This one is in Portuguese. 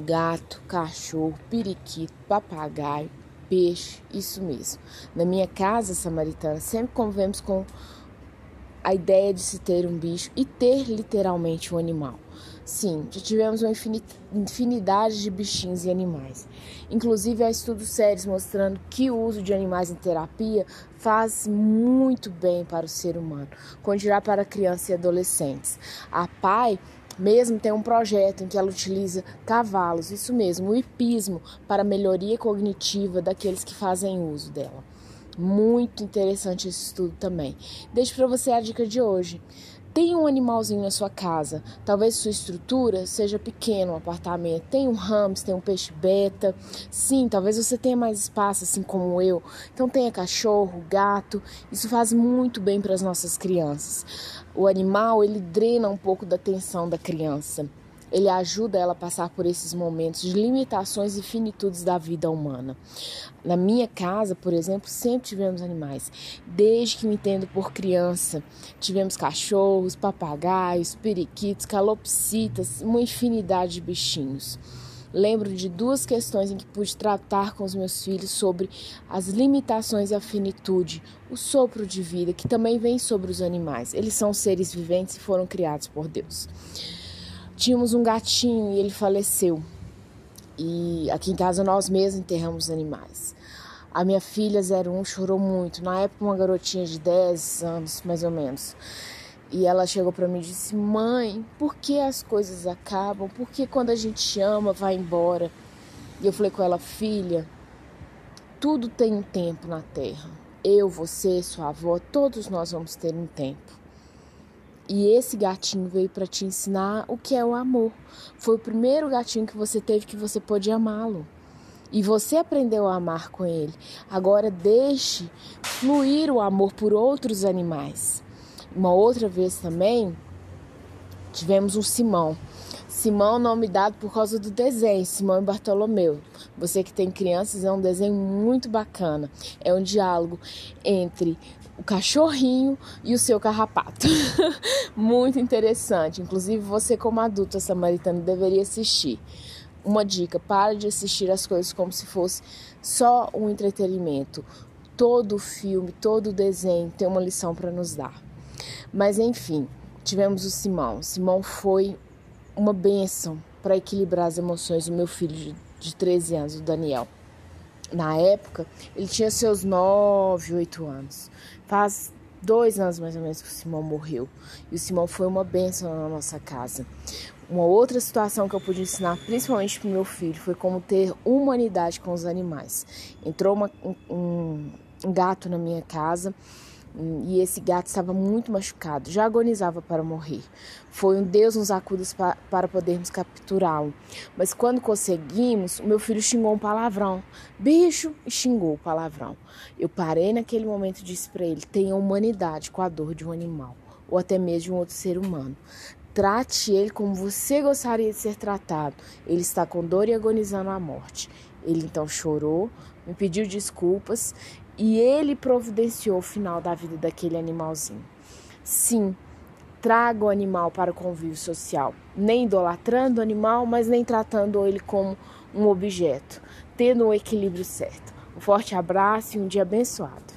gato, cachorro, periquito, papagaio, peixe, isso mesmo. Na minha casa samaritana, sempre convivemos com a ideia de se ter um bicho e ter literalmente um animal. Sim, já tivemos uma infinidade de bichinhos e animais. Inclusive, há estudos sérios mostrando que o uso de animais em terapia faz muito bem para o ser humano, quando dirá para crianças e adolescentes. A PAI mesmo tem um projeto em que ela utiliza cavalos, isso mesmo, o hipismo, para melhoria cognitiva daqueles que fazem uso dela. Muito interessante esse estudo também. Deixo para você a dica de hoje. Tem um animalzinho na sua casa, talvez sua estrutura seja pequena, um apartamento, tem um hamster, tem um peixe beta. Sim, talvez você tenha mais espaço, assim como eu. Então tenha cachorro, gato. Isso faz muito bem para as nossas crianças. O animal, ele drena um pouco da atenção da criança. Ele ajuda ela a passar por esses momentos de limitações e finitudes da vida humana. Na minha casa, por exemplo, sempre tivemos animais. Desde que me entendo por criança, tivemos cachorros, papagaios, periquitos, calopsitas, uma infinidade de bichinhos. Lembro de duas questões em que pude tratar com os meus filhos sobre as limitações e a finitude, o sopro de vida que também vem sobre os animais. Eles são seres viventes e foram criados por Deus. Tínhamos um gatinho e ele faleceu. E aqui em casa nós mesmos enterramos os animais. A minha filha 01 chorou muito. Na época, uma garotinha de 10 anos, mais ou menos. E ela chegou para mim e disse: Mãe, por que as coisas acabam? Por que quando a gente ama vai embora? E eu falei com ela: Filha, tudo tem um tempo na terra. Eu, você, sua avó, todos nós vamos ter um tempo. E esse gatinho veio para te ensinar o que é o amor. Foi o primeiro gatinho que você teve que você pôde amá-lo. E você aprendeu a amar com ele. Agora deixe fluir o amor por outros animais. Uma outra vez também tivemos um Simão. Simão, nome dado por causa do desenho, Simão e Bartolomeu. Você que tem crianças, é um desenho muito bacana. É um diálogo entre o cachorrinho e o seu carrapato. Muito interessante. Inclusive, você, como adulto samaritano, deveria assistir. Uma dica: para de assistir as coisas como se fosse só um entretenimento. Todo filme, todo desenho tem uma lição para nos dar. Mas enfim, tivemos o Simão. Simão foi uma bênção para equilibrar as emoções do meu filho de, de 13 anos, o Daniel na época, ele tinha seus 9, 8 anos. Faz dois anos mais ou menos que o Simão morreu. E o Simão foi uma bênção na nossa casa. Uma outra situação que eu pude ensinar, principalmente para meu filho, foi como ter humanidade com os animais. Entrou uma, um, um gato na minha casa e esse gato estava muito machucado, já agonizava para morrer. Foi um Deus nos acudos pa para podermos capturá-lo. Mas quando conseguimos, o meu filho xingou um palavrão. Bicho, e xingou o palavrão. Eu parei naquele momento e disse para ele: tenha humanidade com a dor de um animal, ou até mesmo de um outro ser humano. Trate ele como você gostaria de ser tratado. Ele está com dor e agonizando a morte. Ele então chorou, me pediu desculpas e ele providenciou o final da vida daquele animalzinho. Sim, traga o animal para o convívio social, nem idolatrando o animal, mas nem tratando ele como um objeto, tendo o equilíbrio certo. Um forte abraço e um dia abençoado.